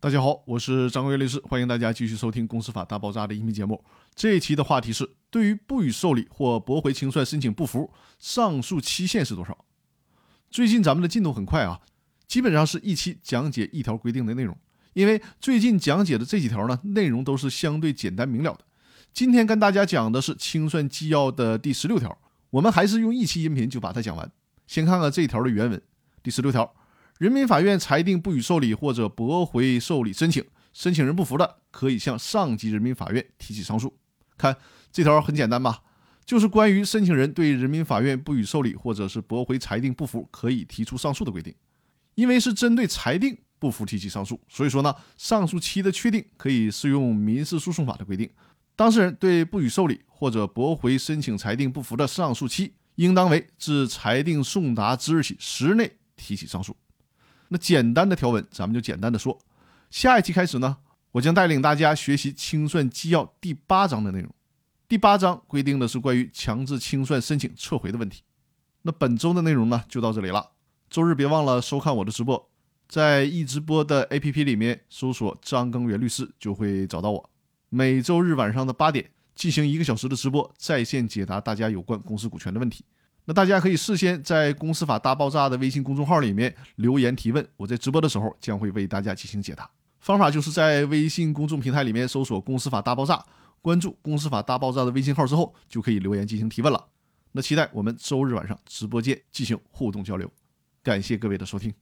大家好，我是张国元律师，欢迎大家继续收听《公司法大爆炸》的音频节目。这一期的话题是：对于不予受理或驳回清算申请不服，上诉期限是多少？最近咱们的进度很快啊，基本上是一期讲解一条规定的内容。因为最近讲解的这几条呢，内容都是相对简单明了的。今天跟大家讲的是清算纪要的第十六条，我们还是用一期音频就把它讲完。先看看这一条的原文：第十六条。人民法院裁定不予受理或者驳回受理申请，申请人不服的，可以向上级人民法院提起上诉。看这条很简单吧，就是关于申请人对人民法院不予受理或者是驳回裁定不服，可以提出上诉的规定。因为是针对裁定不服提起上诉，所以说呢，上诉期的确定可以适用民事诉讼法的规定。当事人对不予受理或者驳回申请裁定不服的上诉期，应当为自裁定送达之日起十日内提起上诉。那简单的条文，咱们就简单的说。下一期开始呢，我将带领大家学习清算纪要第八章的内容。第八章规定的是关于强制清算申请撤回的问题。那本周的内容呢，就到这里了。周日别忘了收看我的直播，在易直播的 APP 里面搜索张根源律师就会找到我。每周日晚上的八点进行一个小时的直播，在线解答大家有关公司股权的问题。那大家可以事先在《公司法大爆炸》的微信公众号里面留言提问，我在直播的时候将会为大家进行解答。方法就是在微信公众平台里面搜索“公司法大爆炸”，关注“公司法大爆炸”的微信号之后，就可以留言进行提问了。那期待我们周日晚上直播间进行互动交流，感谢各位的收听。